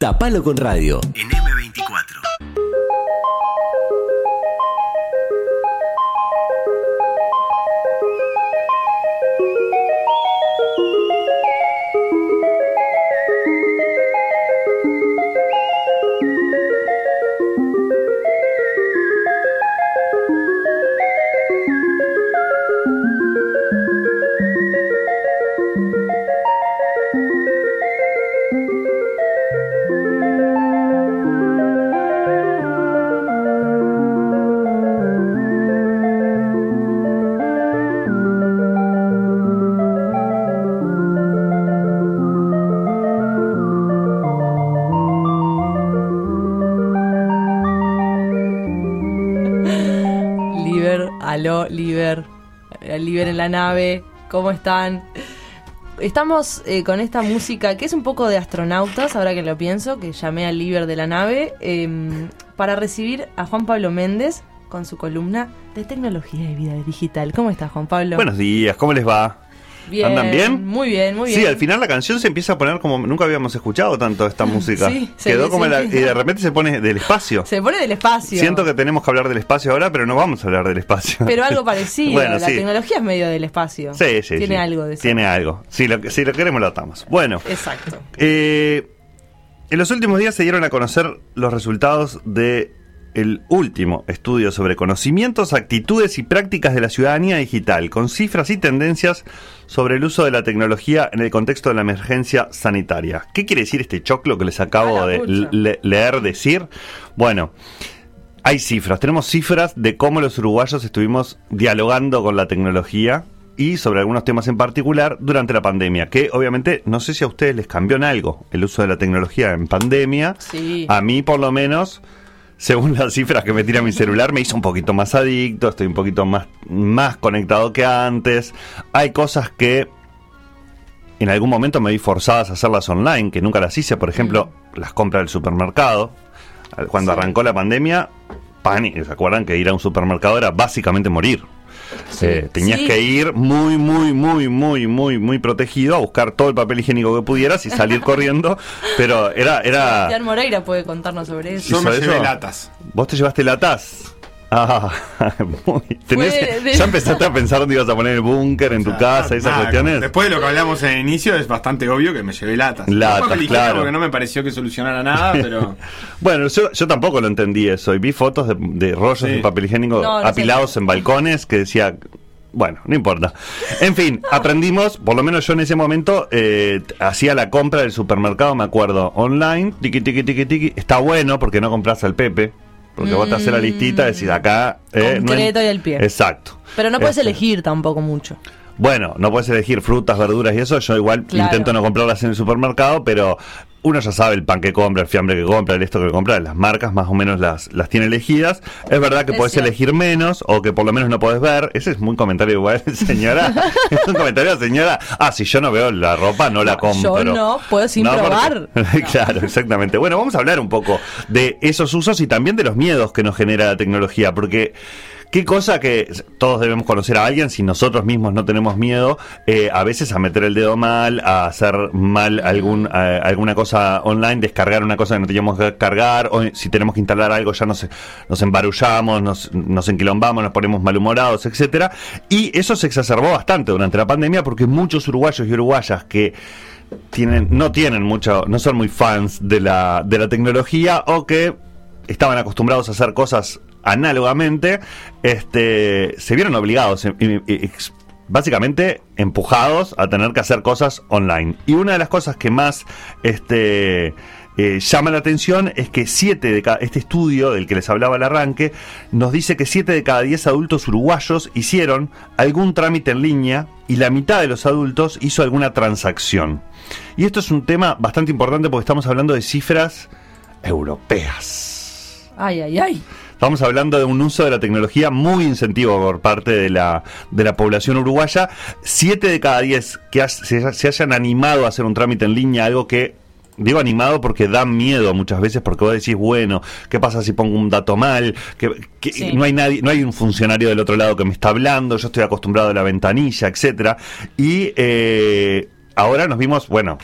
Tapalo con radio. Aló, Liber. Liber en la nave. ¿Cómo están? Estamos eh, con esta música que es un poco de astronautas, ahora que lo pienso, que llamé al Liber de la nave, em, para recibir a Juan Pablo Méndez con su columna de tecnología y vida digital. ¿Cómo estás, Juan Pablo? Buenos días, ¿cómo les va? ¿Andan bien? Muy bien, muy bien. Sí, al final la canción se empieza a poner como nunca habíamos escuchado tanto esta música. Sí, Quedó como y de repente se pone del espacio. Se pone del espacio. Siento que tenemos que hablar del espacio ahora, pero no vamos a hablar del espacio. Pero algo parecido. la tecnología es medio del espacio. Sí, sí. Tiene algo de eso. Tiene algo. Si lo, si lo queremos, lo atamos. Bueno. Exacto. Eh, en los últimos días se dieron a conocer los resultados de el último estudio sobre conocimientos, actitudes y prácticas de la ciudadanía digital, con cifras y tendencias sobre el uso de la tecnología en el contexto de la emergencia sanitaria. ¿Qué quiere decir este choclo que les acabo de leer decir? Bueno, hay cifras, tenemos cifras de cómo los uruguayos estuvimos dialogando con la tecnología y sobre algunos temas en particular durante la pandemia, que obviamente no sé si a ustedes les cambió en algo el uso de la tecnología en pandemia. Sí. A mí por lo menos según las cifras que me tira mi celular, me hizo un poquito más adicto, estoy un poquito más, más conectado que antes. Hay cosas que en algún momento me vi forzadas a hacerlas online, que nunca las hice, por ejemplo, las compras del supermercado. Cuando arrancó la pandemia, ¿se acuerdan que ir a un supermercado era básicamente morir? Eh, tenías que ir muy, muy, muy, muy, muy, muy protegido a buscar todo el papel higiénico que pudieras y salir corriendo. Pero era. era... Sebastián Moreira puede contarnos sobre eso. Yo me llevé latas. ¿Vos te llevaste latas? Ah, muy, ¿Ya empezaste a pensar dónde ibas a poner el búnker en tu casa, esas cuestiones? Después de lo que hablamos en el inicio, es bastante obvio que me llevé latas. Latas, claro. Porque no me pareció que solucionara nada, pero. bueno, yo, tampoco lo entendí eso. Y vi fotos de, rollos de papel higiénico apilados en balcones que decía. Bueno, no importa. En fin, aprendimos, por lo menos yo en ese momento eh, hacía la compra del supermercado, me acuerdo, online, tiqui, tiqui, tiqui, tiqui. Está bueno porque no compras al Pepe porque vos te haces la mm. listita, decís acá. Eh, Concreto y el pie. Exacto. Pero no puedes este. elegir tampoco mucho. Bueno, no puedes elegir frutas, verduras y eso. Yo igual intento no comprarlas en el supermercado, pero uno ya sabe el pan que compra, el fiambre que compra, el esto que compra, las marcas más o menos las, las tiene elegidas. Es verdad que puedes elegir menos o que por lo menos no puedes ver. Ese es muy comentario igual, señora. es un comentario, señora. Ah, si yo no veo la ropa, no, la compro. Yo no, puedo sin probar. claro, exactamente. Bueno, vamos a hablar un poco de esos usos y también de los miedos que nos genera la tecnología, porque Qué cosa que todos debemos conocer a alguien si nosotros mismos no tenemos miedo eh, a veces a meter el dedo mal, a hacer mal algún, alguna cosa online, descargar una cosa que no teníamos que cargar, o si tenemos que instalar algo ya nos, nos embarullamos, nos, nos enquilombamos, nos ponemos malhumorados, etcétera. Y eso se exacerbó bastante durante la pandemia porque muchos uruguayos y uruguayas que tienen, no tienen mucho, no son muy fans de la, de la tecnología o que estaban acostumbrados a hacer cosas análogamente, este, se vieron obligados, básicamente empujados a tener que hacer cosas online. Y una de las cosas que más este, eh, llama la atención es que siete de cada, este estudio del que les hablaba al arranque nos dice que 7 de cada 10 adultos uruguayos hicieron algún trámite en línea y la mitad de los adultos hizo alguna transacción. Y esto es un tema bastante importante porque estamos hablando de cifras europeas. Ay, ay, ay. Estamos hablando de un uso de la tecnología muy incentivo por parte de la, de la población uruguaya. Siete de cada diez que se, hayan animado a hacer un trámite en línea, algo que Digo animado porque da miedo muchas veces porque vos decís, bueno, ¿qué pasa si pongo un dato mal? Que, no hay nadie, no hay un funcionario del otro lado que me está hablando, yo estoy acostumbrado a la ventanilla, etcétera. Y eh, ahora nos vimos, bueno,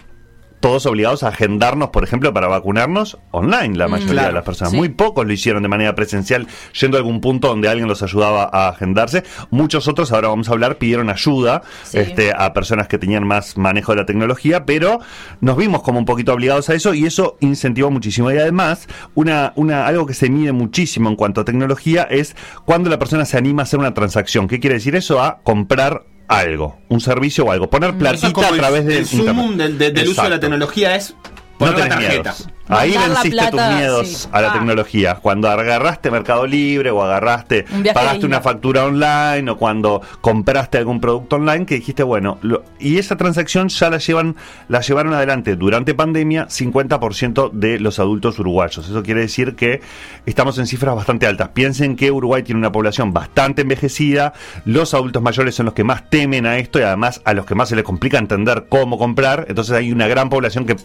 todos obligados a agendarnos, por ejemplo, para vacunarnos online, la mayoría Claro, de las personas. sí. Muy pocos lo hicieron de manera presencial, yendo a algún punto donde alguien los ayudaba a agendarse. Muchos otros, ahora vamos a hablar, pidieron ayuda Sí. este, a personas que tenían más manejo de la tecnología, pero nos vimos como un poquito obligados a eso y eso incentivó muchísimo. Y además, una, una, algo que se mide muchísimo en cuanto a tecnología es cuando la persona se anima a hacer una transacción. ¿Qué quiere decir eso? A comprar algo, un servicio o algo. Poner Eso platita a través de el sumum del, uso de la tecnología es No poner la tarjeta. miedos. Ahí venciste tus miedos sí. a la Ah. tecnología. Cuando agarraste Mercado Libre o agarraste, Un pagaste una factura online o cuando compraste algún producto online que dijiste, bueno, lo- y esa transacción ya la llevan, la llevaron adelante durante pandemia 50% de los adultos uruguayos. Eso quiere decir que estamos en cifras bastante altas. Piensen que Uruguay tiene una población bastante envejecida, los adultos mayores son los que más temen a esto y además a los que más se les complica entender cómo comprar. Entonces hay una gran población que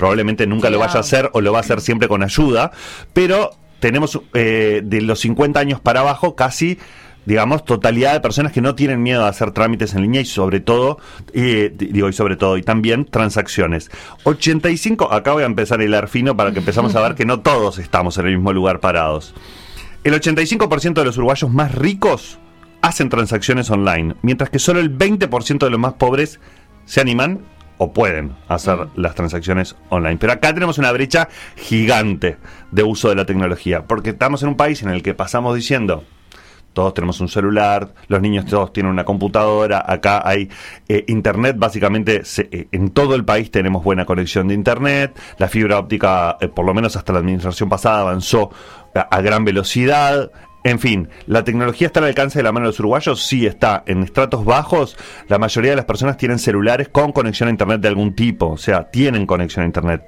probablemente nunca lo vaya a hacer o lo va a hacer siempre con ayuda, pero tenemos eh, de los 50 años para abajo casi digamos, totalidad de personas que no tienen miedo a hacer trámites en línea y sobre todo, eh, di- digo, y sobre todo, y también transacciones. 85, acá voy a empezar a hilar fino para que empezamos a ver que no todos estamos en el mismo lugar parados. El 85% de los uruguayos más ricos hacen transacciones online, mientras que solo el 20% de los más pobres se animan o pueden hacer las transacciones online. Pero acá tenemos una brecha gigante de uso de la tecnología, porque estamos en un país en el que pasamos diciendo, todos tenemos un celular, los niños todos tienen una computadora, acá hay eh, internet, básicamente se- eh, en todo el país tenemos buena conexión de internet, la fibra óptica, eh, por lo menos hasta la administración pasada, avanzó a, a gran velocidad. En fin, ¿la tecnología está al alcance de la mano de los uruguayos? Sí, está. En estratos bajos, la mayoría de las personas tienen celulares con conexión a internet de algún tipo, o sea, tienen conexión a internet.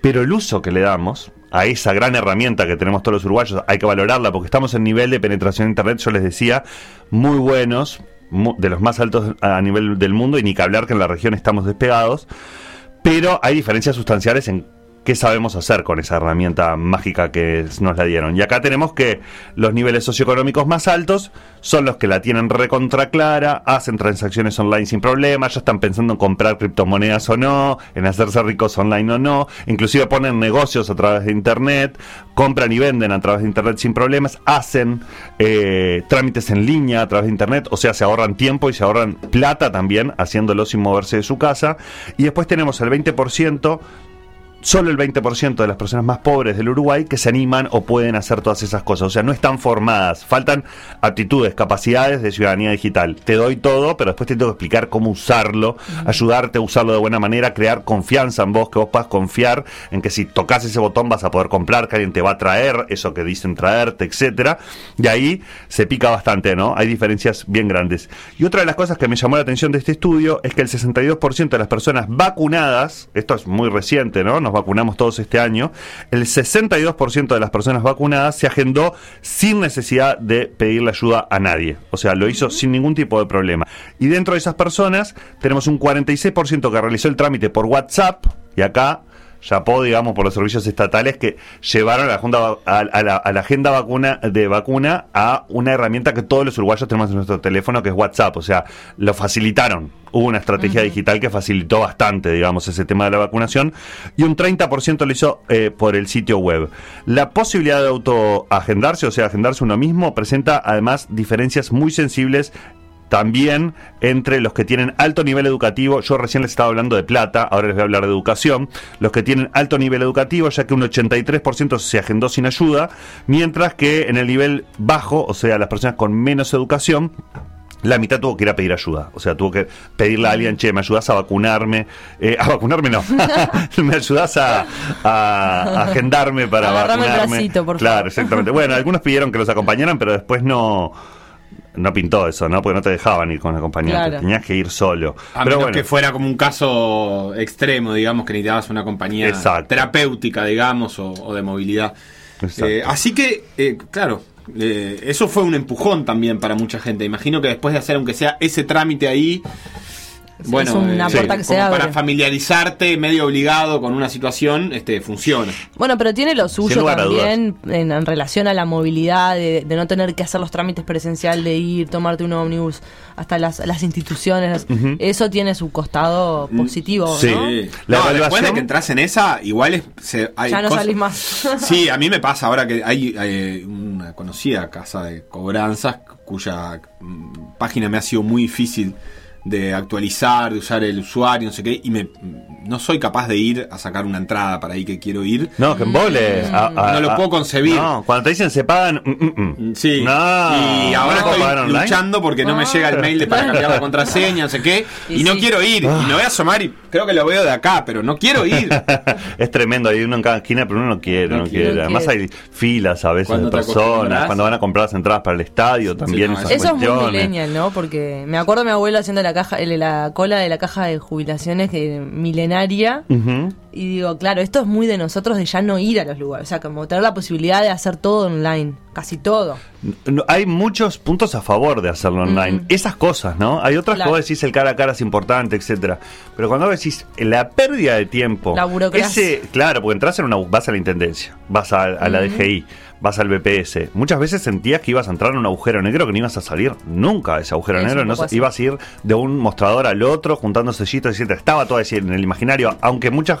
Pero el uso que le damos a esa gran herramienta que tenemos todos los uruguayos, hay que valorarla porque estamos en nivel de penetración de Internet, yo les decía, muy buenos, de los más altos a nivel del mundo y ni que hablar que en la región estamos despegados, pero hay diferencias sustanciales en qué sabemos hacer con esa herramienta mágica que nos la dieron. Y acá tenemos que los niveles socioeconómicos más altos son los que la tienen recontra clara, hacen transacciones online sin problema, ya están pensando en comprar criptomonedas o no, en hacerse ricos online o no, inclusive ponen negocios a través de internet, compran y venden a través de internet sin problemas, hacen eh, trámites en línea a través de internet, o sea, se ahorran tiempo y se ahorran plata también haciéndolo sin moverse de su casa. Y después tenemos el 20% solo el 20% de las personas más pobres del Uruguay que se animan o pueden hacer todas esas cosas. O sea, no están formadas. Faltan aptitudes, capacidades de ciudadanía digital. Te doy todo, pero después te tengo que explicar cómo usarlo, ayudarte a usarlo de buena manera, crear confianza en vos, que vos puedas confiar en que si tocas ese botón vas a poder comprar, que alguien te va a traer eso que dicen traerte, etcétera. Y ahí se pica bastante, ¿no? Hay diferencias bien grandes. Y otra de las cosas que me llamó la atención de este estudio es que el 62% de las personas vacunadas, esto es muy reciente, ¿no? Nos vacunamos todos este año, el 62% de las personas vacunadas se agendó sin necesidad de pedirle ayuda a nadie. O sea, lo hizo sin ningún tipo de problema. Y dentro de esas personas tenemos un 46% que realizó el trámite por WhatsApp, y acá chapó, digamos, por los servicios estatales que llevaron a la, agenda- a, a la, a la agenda vacuna de vacuna a una herramienta que todos los uruguayos tenemos en nuestro teléfono, que es WhatsApp. O sea, lo facilitaron. Hubo una estrategia digital que facilitó bastante, digamos, ese tema de la vacunación. Y un 30% lo hizo eh, por el sitio web. La posibilidad de autoagendarse, o sea, agendarse uno mismo, presenta además diferencias muy sensibles también entre los que tienen alto nivel educativo, yo recién les estaba hablando de plata, ahora les voy a hablar de educación, los que tienen alto nivel educativo, ya que un 83% se agendó sin ayuda, mientras que en el nivel bajo, o sea, las personas con menos educación, la mitad tuvo que ir a pedir ayuda. O sea, tuvo que pedirle a alguien, che, ¿me ayudas a vacunarme? Eh, a vacunarme no. ¿Me ayudas a, a- a agendarme para Agarrame el vacunarme? bracito, por claro, favor. exactamente. Bueno, algunos pidieron que los acompañaran, pero después no... No pintó eso, ¿no? Porque no te dejaban ir con acompañante. Claro. Tenías que ir solo. A pero menos bueno, que fuera como un caso extremo, digamos, que necesitabas una compañía Exacto. terapéutica, digamos, o, o de movilidad. Eh, así que, eh, claro, eh, eso fue un empujón también para mucha gente. Imagino que después de hacer, aunque sea ese trámite ahí, Bueno, es una eh, puerta que se abre. para familiarizarte medio obligado con una situación, este funciona. Bueno, pero tiene lo suyo también en, en relación a la movilidad, de, de no tener que hacer los trámites presencial, de ir, tomarte un ómnibus hasta las, las instituciones. Eso tiene su costado positivo, Sí. La no, después de que entras en esa, igual es, se- hay Ya no cosas- salís más. Sí, a mí me pasa ahora que hay eh, una conocida casa de cobranzas cuya mm, página me ha sido muy difícil de actualizar, de usar el usuario, no sé qué, y me no soy capaz de ir a sacar una entrada para ahí que quiero ir. No, que embole. A- No lo puedo concebir. No, cuando te dicen se pagan. mm, mm, mm. Sí, No, y ahora ¿no estoy luchando porque no me llega el mail de para cambiar la contraseña, no sé qué, y, Y no sí. quiero ir, y me voy a asomar y creo que lo veo de acá, pero no quiero ir. es tremendo, hay uno en cada esquina, pero uno no quiere, no, No quiere. quiere. Además hay filas a veces de personas, cuando van a comprar las entradas para el estadio, también no, esas Eso es muy millennial, ¿no? Porque me acuerdo a mi abuelo haciendo la caja, el- la cola de la caja de jubilaciones que culinaria uh -huh. Y digo, claro, esto es muy de nosotros de ya no ir a los lugares. O sea, como tener la posibilidad de hacer todo online. Casi todo. No, hay muchos puntos a favor de hacerlo online. Esas cosas, ¿no? Hay otras Claro. que vos decís el cara a cara es importante, etcétera. Pero cuando vos decís la pérdida de tiempo. La burocracia. ese- claro, porque entras en una. vas a la intendencia, vas a, a la DGI, vas al BPS. Muchas veces sentías que ibas a entrar en un agujero negro que no ibas a salir nunca de ese agujero Es negro. No, así. ibas a ir de un mostrador al otro, juntando sellitos, etcétera. Estaba todo así en el imaginario, aunque muchos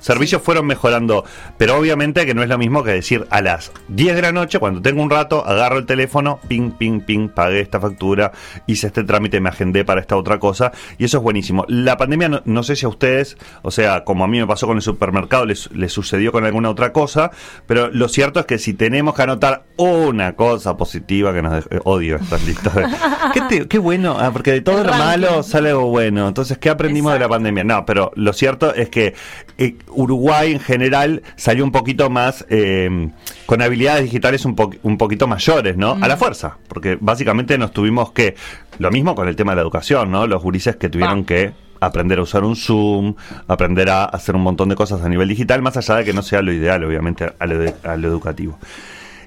servicios fueron mejorando. Pero obviamente que no es lo mismo que decir a las 10 de la noche, cuando tengo un rato, agarro el teléfono, ping, ping, ping, pagué esta factura, hice este trámite, me agendé para esta otra cosa. Y eso es buenísimo. La pandemia, no, no sé si a ustedes, o sea, como a mí me pasó con el supermercado, les, les sucedió con alguna otra cosa, pero lo cierto es que si tenemos que anotar una cosa positiva que nos eh, odio estas listas. de- ¿Qué, te- qué bueno, ah, porque de todo El lo ranking. malo sale algo bueno. Entonces, ¿qué aprendimos de la pandemia? No, pero lo cierto es que eh, Uruguay en general salió un poquito más eh, con habilidades digitales un, po- un poquito mayores, ¿no? A la fuerza, porque básicamente nos tuvimos que, lo mismo con el tema de la educación, ¿no? Los gurises que tuvieron Pa. que aprender a usar un Zoom, aprender a hacer un montón de cosas a nivel digital, más allá de que no sea lo ideal, obviamente, a lo, de- a lo educativo.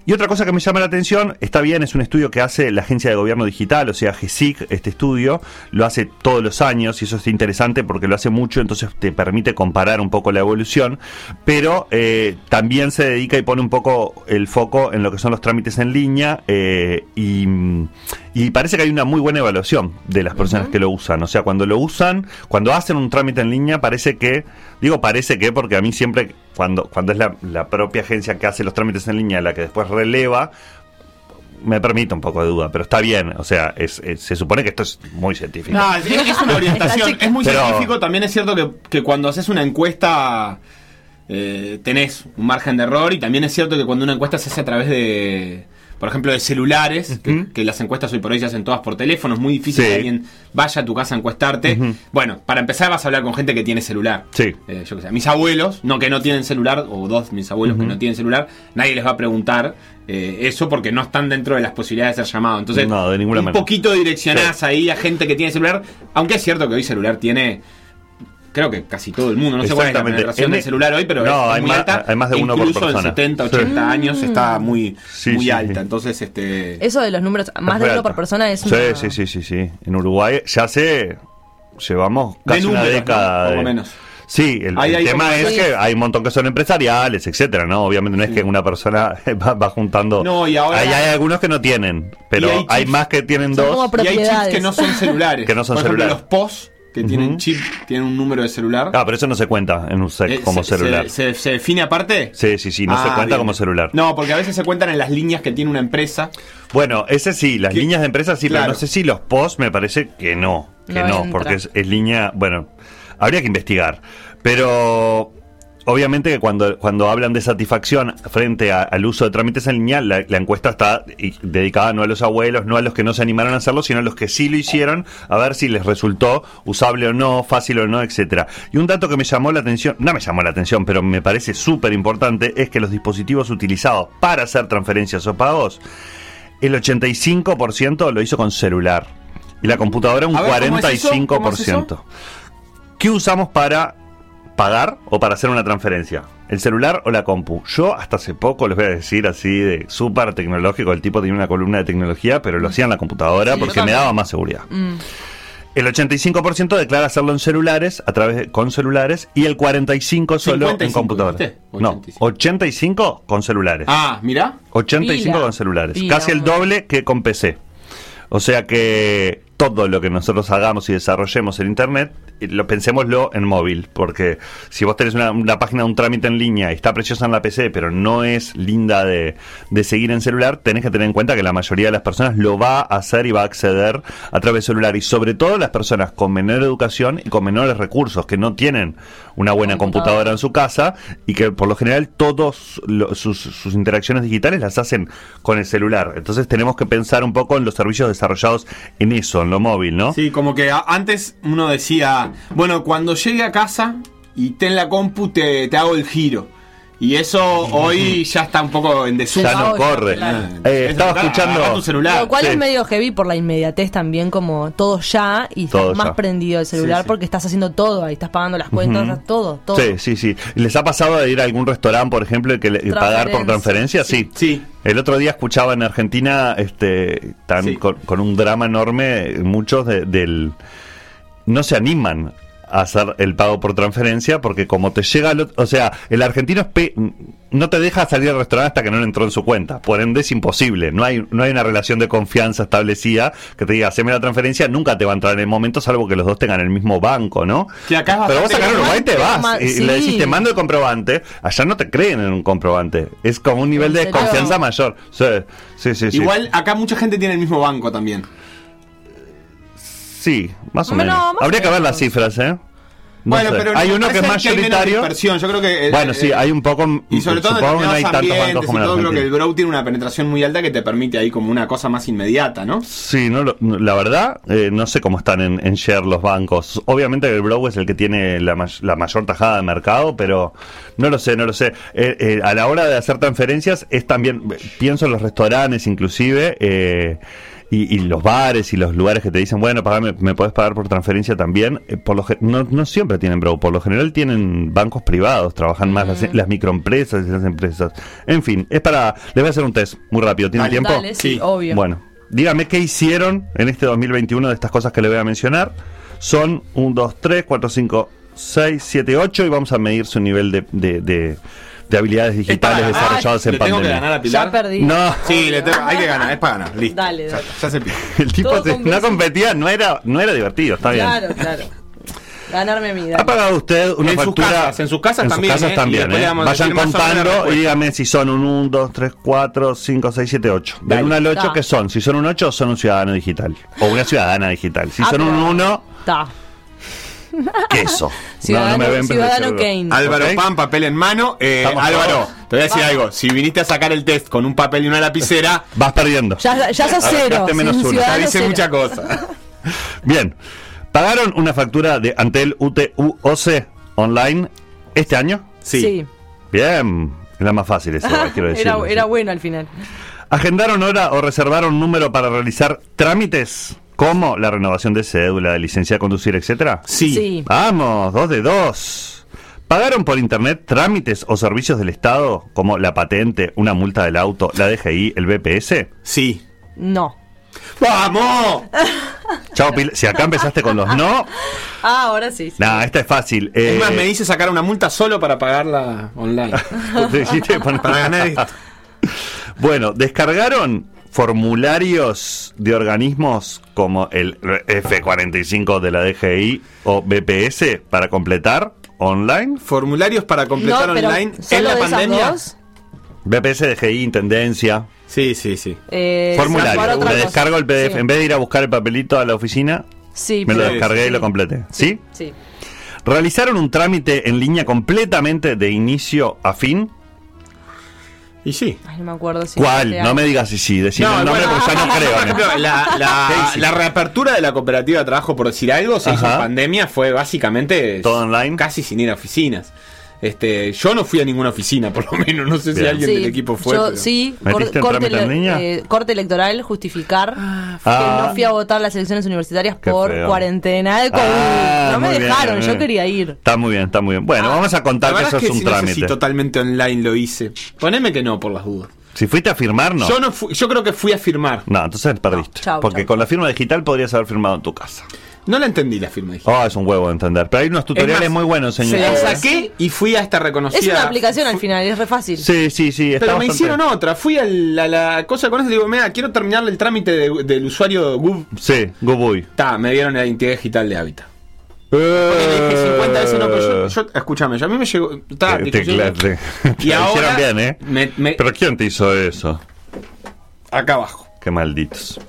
Y otra cosa que me llama la atención, está bien, es un estudio que hace la Agencia de Gobierno Digital, o sea, GESIC, este estudio, lo hace todos los años y eso es interesante porque lo hace mucho, entonces te permite comparar un poco la evolución, pero eh, también se dedica y pone un poco el foco en lo que son los trámites en línea eh, y, y parece que hay una muy buena evaluación de las personas que lo usan, o sea, cuando lo usan, cuando hacen un trámite en línea, parece que, digo parece que porque a mí siempre, cuando, cuando es la, la propia agencia que hace los trámites en línea la que después releva, me permite un poco de duda, pero está bien, o sea, es, es- se supone que esto es muy científico. No, es, una orientación. Es muy Pero- científico. También es cierto que, que cuando haces una encuesta eh, tenés un margen de error. Y también es cierto que cuando una encuesta se hace a través de, por ejemplo, de celulares, que, que las encuestas hoy por hoy se hacen todas por teléfono, es muy difícil Sí. que alguien vaya a tu casa a encuestarte. Bueno, para empezar vas a hablar con gente que tiene celular. Sí. Eh, yo qué sé, mis abuelos, no que no tienen celular, o dos de mis abuelos que no tienen celular, nadie les va a preguntar eh, eso porque no están dentro de las posibilidades de ser llamados. Entonces, No, de ninguna un manera. poquito direccionás ahí a gente que tiene celular, aunque es cierto que hoy celular tiene, creo que casi todo el mundo, no sé cuál es la penetración En- del celular hoy, pero No, es, es hay muy más- alta. hay más de uno por Incluso persona. en 70, Sí. 80 años está muy, Sí, muy sí, alta. sí. Entonces, este... Eso de los números, más de uno alta. por persona es Sí, una- sí, sí, sí, sí. En Uruguay ya sé, llevamos casi una números, década. ¿no? Por de- lo menos. Sí, el, Ahí el hay tema es Sí. que hay un montón que son empresariales, etcétera, ¿no? Obviamente no es que una persona va, va juntando. No, y ahora- Hay, hay algunos que no tienen, pero hay, hay más que tienen Son dos. como Y hay chips que no son celulares. Que no son por ejemplo, celulares. los POS, que tienen chip, tienen un número de celular. Ah, pero eso no se cuenta en un SEC Eh, como se- celular. Se, se- se define aparte? Sí, sí, sí, no se Ah, cuenta bien. como celular. No, porque a veces se cuentan en las líneas que tiene una empresa. Bueno, ese sí, las Que- líneas de empresa sí, claro. pero no sé si los posts me parece que no, que No porque es, es línea, bueno, habría que investigar, pero obviamente que cuando, cuando hablan de satisfacción frente a- al uso de trámites en línea, la, la encuesta está dedicada no a los abuelos, no a los que no se animaron a hacerlo, sino a los que sí lo hicieron, a ver si les resultó usable o no, fácil o no, etcétera. Y un dato que me llamó la atención, no me llamó la atención, pero me parece súper importante, es que los dispositivos utilizados para hacer transferencias o pagos el 85% lo hizo con celular. Y la computadora un A ver, ¿cómo es eso? 45%. ¿Cómo es eso? ¿Qué usamos para pagar o para hacer una transferencia? ¿El celular o la compu? Yo hasta hace poco, les voy a decir así de súper tecnológico, el tipo tenía una columna de tecnología, pero lo hacía en la computadora Sí, porque me daba más seguridad. Mm. El 85% declara hacerlo en celulares, a través de, con celulares, y el 45% solo en 55, computadoras. ¿viste? No, 85. 85 con celulares. Ah, mira. 85 Pila. con celulares. Casi el doble que con PC. O sea que todo lo que nosotros hagamos y desarrollemos en Internet, lo pensémoslo en móvil. Porque si vos tenés una, una página de un trámite en línea y está preciosa en la PC, pero no es linda de, de seguir en celular, tenés que tener en cuenta que la mayoría de las personas lo va a hacer y va a acceder a través de celular. Y sobre todo las personas con menor educación y con menores recursos, que no tienen una buena Computadora. en su casa y que por lo general todos lo- sus, sus interacciones digitales las hacen con el celular. Entonces tenemos que pensar un poco en los servicios desarrollados en eso, en lo móvil, ¿no? Sí, como que antes uno decía, bueno, cuando llegue a casa y ten la compu, te, te hago el giro. Y eso hoy ya está un poco en desuso. Ya no corre. Eh, Es estaba escuchando... tu celular. Lo cual Sí. es medio heavy por la inmediatez también, como todo ya y estás Todo más ya. prendido el celular Sí, sí. porque estás haciendo todo ahí, estás pagando las cuentas, todo, todo. Sí, sí, sí. ¿Les ha pasado de ir a algún restaurante, por ejemplo, y que le- pagar por transferencia? Sí. Sí. El otro día escuchaba en Argentina, este, tan Sí. con, con un drama enorme, muchos de- del no se animan a hacer el pago por transferencia porque como te llega, el o sea, el argentino es pe- no te deja salir al restaurante hasta que no le entró en su cuenta. Por ende es imposible. No hay, no hay una relación de confianza establecida que te diga, haceme la transferencia, nunca te va a entrar en el momento, salvo que los dos tengan el mismo banco, ¿no? Que acá es Pero vos bastante acá en Uruguay te común. vas y, y sí. le decís, te mando el comprobante. Allá no te creen en un comprobante. Es como un nivel ¿En de desconfianza mayor. Sí, sí, sí. sí. Igual acá mucha gente tiene el mismo banco también. Sí, más o Bueno, menos. más Habría o que ver menos. las cifras, ¿eh? No bueno, sé. pero hay uno que es hay menos mayoritario. dispersión. Yo creo que. el- Bueno, sí, el- hay un poco. Y sobre todo en que no hay tantos bancos y como todo, creo que el. Brow tiene una penetración muy alta que te permite ahí como una cosa más inmediata, ¿no? Sí, no, lo- no, la verdad, eh, no sé cómo están en, en share los bancos. Obviamente que el Brow es el que tiene la, may- la mayor tajada de mercado, pero no lo sé, no lo sé. Eh, eh, a la hora de hacer transferencias es también, pienso en los restaurantes inclusive, eh, y, y los bares y los lugares que te dicen, bueno, pagame, me podés pagar por transferencia también, eh, por lo no, no siempre tienen Brow, por lo general tienen bancos privados, trabajan más las, las microempresas y las empresas. En fin, es para, les voy a hacer un test muy rápido, ¿tienen Dale, tiempo? Dale, sí, Sí. obvio. Bueno, dígame qué hicieron en este 2021 de estas cosas que le voy a mencionar. Son 1, 2, 3, 4, 5, 6, 7, 8 y vamos a medir su nivel de, de, de- de habilidades digitales desarrolladas en ¿Le tengo que pandemia. ganar a Pilar? ya perdí. No, Sí, le tengo- hay que ganar, es para ganar. Listo. Dale, Ya, dale. ya se pide. el tipo se- no competía, no era, no era divertido, está bien. Claro, claro. Ganarme mi ¿Ha pagado usted una En sus factura? casas, en sus casas también, casas ¿eh? También, ¿eh? Vayan contando y dígame si son un 1, 2, 3, 4, 5, 6, 7, 8. Del Dale. 1 al 8, Ta. ¿qué son? Si son un 8, son un ciudadano digital. O una ciudadana digital. Si Ah, son un pero- 1, Está. Queso. Ciudadano, No, no me ven, Ciudadano. Kane. Álvaro. Pan, papel en mano. Eh, Álvaro, todos. te voy a decir Vamos. algo. Si viniste a sacar el test con un papel y una lapicera, Vas perdiendo. Ya, ya sos cero. menos uno. te dice cero. mucha cosa. Bien. ¿Pagaron una factura de Antel UTUOC online este año? Sí. Bien. Es la más fácil esa, quiero decir. era, era bueno al final. ¿Agendaron hora o reservaron número para realizar trámites como la renovación de cédula, de licencia de conducir, etcétera? Sí. Sí. Vamos, dos de dos. ¿Pagaron por internet trámites o servicios del Estado como la patente, una multa del auto, la DGI, el BPS? Sí. No. ¡Vamos! Chao, Pil- si acá empezaste con los no, Ah, ahora sí. sí. nah, esta es fácil. Es Eh, más, me dice sacar una multa solo para pagarla online. te para ganar esto. Bueno, descargaron formularios de organismos como el F45 de la DGI o BPS para completar online. Formularios para completar no, online en la pandemia. BPS, DGI, Intendencia. Sí, sí, sí. eh, Formulario. Me cosa. descargo el PDF. Sí. En vez de ir a buscar el papelito a la oficina, Sí, me lo descargué y lo completé. ¿Sí? Sí. ¿Realizaron un trámite en línea completamente de inicio a fin? Y sí. Ay, no me acuerdo si. ¿Cuál? No me digas si sí. Decime No, el nombre bueno, porque ya no creo. Por ¿no? ejemplo, la, la- la reapertura de la cooperativa de trabajo, por decir algo, se hizo en pandemia, fue básicamente ¿Todo online? casi sin ir a oficinas. Este, yo no fui a ninguna oficina, por lo menos. No sé si alguien Sí, del equipo fue. yo pero- sí, ¿Metiste cor- trámite ele- eh, corte electoral, justificar Ah. que no fui a votar las elecciones universitarias Qué por feo. cuarentena de COVID. Ah, no me bien, dejaron, yo quería ir. Está muy bien, está muy bien. Bueno, Ah, vamos a contar que eso es que un si no sé trámite. si totalmente online lo hice. Poneme que no, por las dudas. Si fuiste a firmar, no. Yo no fui- yo creo que fui a firmar. No, entonces perdiste. No, chau, porque chau. con la firma digital podrías haber firmado en tu casa. No la entendí la firma digital. Oh, es un huevo de entender. Pero hay unos tutoriales más, muy buenos en Se la saqué y fui a esta reconocida. Es una aplicación al final, es re fácil. Sí, sí, sí. está Pero me hicieron otra. Fui a la, la cosa con eso y digo, mira, quiero terminar el trámite de- del usuario Gov. Sí, Gubuy. Ta, me dieron la identidad digital de Hábitat. Porque le dije 50 veces no, pero yo, yo- escúchame, yo- a mí me llegó. Ta, Eh, te- te- yo- te- te y ahora hicieron bien, ¿eh? me- me- Pero ¿quién te hizo eso? acá abajo. Qué malditos.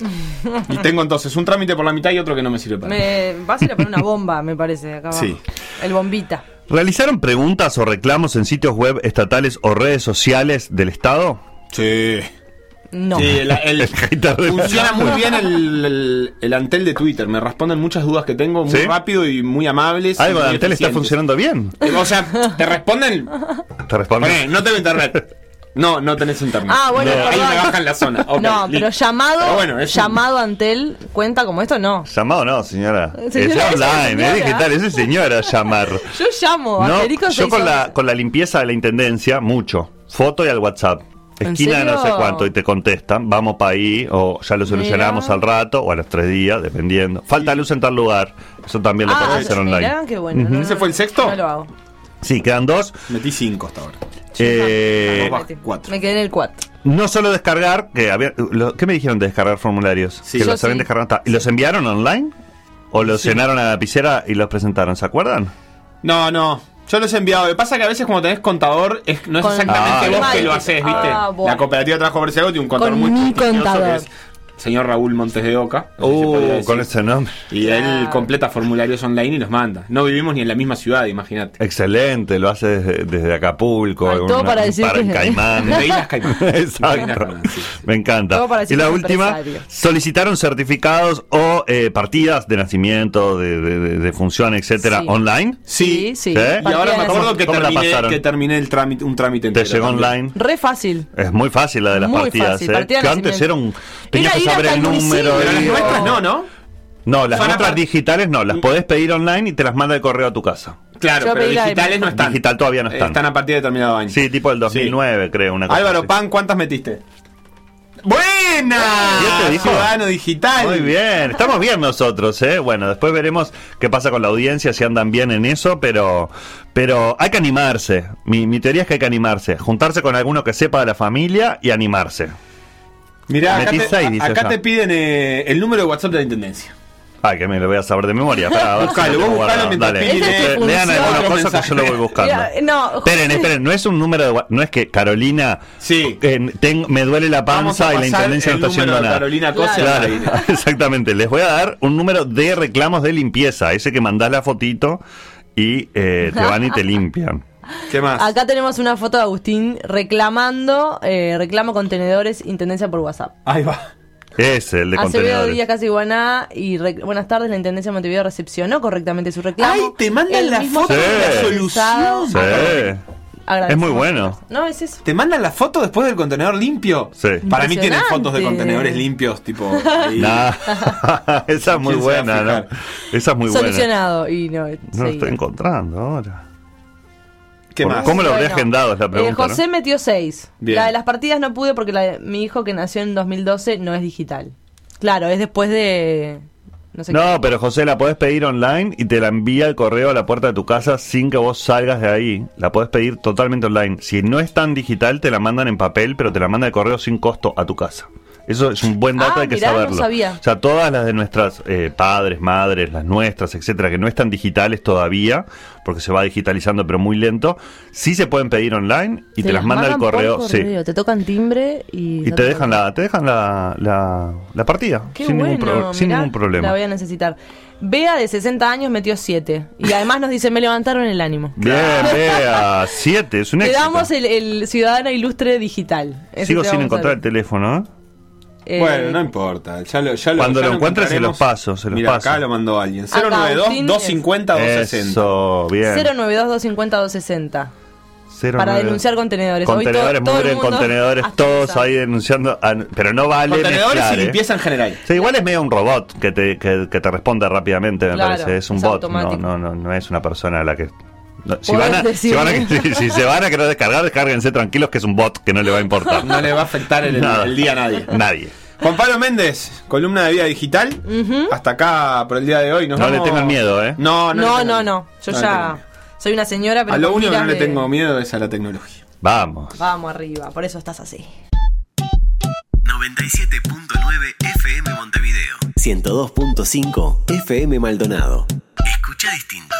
Y tengo entonces un trámite por la mitad y otro que no me sirve para nada. Me, vas a ir a poner una bomba, me parece, acá abajo. Sí. El bombita. ¿Realizaron preguntas o reclamos en sitios web estatales o redes sociales del Estado? Sí. No. Sí, el- el- El hater de- funciona muy bien el, el- el Antel de Twitter. Me responden muchas dudas que tengo muy ¿Sí? rápido y muy amables. Algo de Antel está funcionando bien. Eh, O sea, te responden. ¿Te respondo? Poné, no tengo internet. No, no tenés internet. Ah, bueno, No, ahí me bajan la zona. No, pero llamado, Pero bueno, es un- llamado Antel cuenta como esto, no. Llamado no, señora. Señora, es online, es digital, es señora llamar. Yo llamo a No, Federico yo con 611. la, con la limpieza de la intendencia, mucho. Foto y al WhatsApp. ¿En Esquina de no sé cuánto y te contestan, vamos para ahí, o ya lo solucionamos Mira. al rato, o a los tres días, dependiendo. Falta luz en tal lugar, eso también lo Ah, podés hacer online. mirá, qué bueno. no, ¿Ese fue el sexto? No lo hago. Sí, quedan dos. Metí cinco hasta ahora. Eh, cuatro. Me quedé en el 4. no solo descargar, que había, lo- ¿qué me dijeron de descargar formularios? Sí. que Yo los habían sí. descargado. ta- ¿Y los enviaron online? ¿O los llenaron a la lapicera y los presentaron? ¿Se acuerdan? No, no. Yo los he enviado. Lo que pasa es que a veces cuando tenés contador, es, no es Con- Ah, exactamente vos que lo haces, ¿viste? Ah, bueno. La cooperativa de trabajo comercial tiene un contador Con muy mi contador. que es señor Raúl Montes de Oca. no si Uh, con ese nombre. Y él completa formularios online y los manda. No vivimos ni en la misma ciudad, imagínate. Excelente, lo hace desde, desde Acapulco, Ay, todo una- para decir para que- en Caimán. Desde Islas Caimán. Islas Exacto, Caimán, sí. me encanta. Todo para Y la última, empresario. solicitaron certificados o eh, partidas de nacimiento, de, de, de- de función, etcétera, Sí. online. Sí, sí. ¿Sí? Y ahora me acuerdo que ¿Cómo la terminé, pasaron? que terminé el trámite, un trámite Te llegó también. online. Re fácil. Es muy fácil la de las Muy partidas, fácil, ¿eh? partida que antes era un. Tenías que saber el número. Pero las nuestras no, ¿no? No, las Son otras apart- digitales no, las podés pedir online y te las manda el correo a tu casa. Claro, Yo pero digitales no están. Digital todavía no están. Están a partir de determinado año. Sí, tipo el 2009, creo, una cosa Álvaro así. Pan, ¿cuántas metiste? ¡Buena! ¿Ya te dijo? Ciudadano digital. Muy bien, estamos bien nosotros, ¿eh? Bueno, después veremos qué pasa con la audiencia, si andan bien en eso, pero, pero hay que animarse. Mi, mi teoría es que hay que animarse, juntarse con alguno que sepa de la familia y animarse. Mirá, acá, te, acá piden eh, el número de WhatsApp de la intendencia. Ay, que me lo voy a saber de memoria. Pará, a ver si Buscalo, lo vos tengo buscalo guardado. mientras Dale. Pili Esa es tu Le-. Lean alguna cosa que mensaje. yo lo voy buscando. Mira, no, Esperen, esperen, no es un número de no es que Carolina Sí. eh, ten- me duele la panza y la intendencia no está haciendo nada. Carolina Cosa Claro. al aire. exactamente. Les voy a dar un número de reclamos de limpieza, ese que mandás la fotito y eh, te van y te limpian. ¿Qué más? Acá tenemos una foto de Agustín reclamando, eh, reclamo contenedores, intendencia por WhatsApp. Ahí va. Ese, el de Acevedo. Díaz Casi Guaná y buenas tardes, la Intendencia de Montevideo recepcionó correctamente su reclamo. Ay, te mandan El la foto de la. Sí. Es muy bueno. No, es eso. ¿Te mandan la foto después del contenedor limpio? Sí. Para mí tienen fotos de contenedores limpios, tipo. Nah. Esa es muy ¿Quién se va a buena, ¿no? Esa es muy buena. Solucionado. Y no, No lo estoy encontrando ahora. ¿Qué Por- más? ¿Cómo lo habría Bueno, agendado? Es la eh, pregunta. José ¿no? metió 6. Bien. La de las partidas no pude porque la de mi hijo que nació en 2012 no es digital. Claro, es después de... No sé No, qué. pero José, la podés pedir online y te la envía el correo a la puerta de tu casa sin que vos salgas de ahí. La podés pedir totalmente online. Si no es tan digital, te la mandan en papel, pero te la mandan el correo sin costo a tu casa. Eso es un buen dato, Ah, hay que mirá, no saberlo. sabía. O sea, todas las de nuestras eh, padres, madres, las nuestras, etcétera, que no están digitales todavía, porque se va digitalizando, pero muy lento, sí se pueden pedir online y te, las manda el por correo. Sí. Te tocan timbre y... Y no te dejan la, te dejan la, la, la partida Qué sin, bueno, ningún, pro- sin mirá, ningún problema. La voy a necesitar. Bea de 60 años metió 7. Y además nos dice, me levantaron el ánimo. Bien, vea, siete, es un Te éxito. damos el, el ciudadano ilustre digital. Ese Sigo te sin encontrar el teléfono, ¿eh? Eh, Bueno, no importa. Ya lo, ya lo, Cuando ya lo encuentres, se los paso, se los Mira, paso. acá lo mandó alguien. Acá, Agustín 092-250-260. Eso, bien. 092-250-260. Cero Para nueve- denunciar contenedores. Contenedores, to- todo mugre, mundo contenedores, todos ahí denunciando. pero no vale Contenedores mezclar, y ¿eh? limpieza en general. Sí, igual es medio un robot que te, que, que te responde rápidamente, me Claro, parece. Es un es bot, no, no, no, no es una persona a la que. No, si, van a, si, decirle. van a, si, si se van a querer descargar, descárguense tranquilos que es un bot que no le va a importar. No le va a afectar el, Nada. el día a nadie. Nadie. Juan Pablo Méndez, columna de vida digital. Hasta acá por el día de hoy. Nos No le tengan miedo, ¿eh? No, no, No, no. Yo ya soy una señora, pero A lo único que no le tengo miedo es a la tecnología. Vamos. Vamos arriba, por eso estás así. 97.9 FM Montevideo. 102.5 FM Maldonado. Escucha distinto.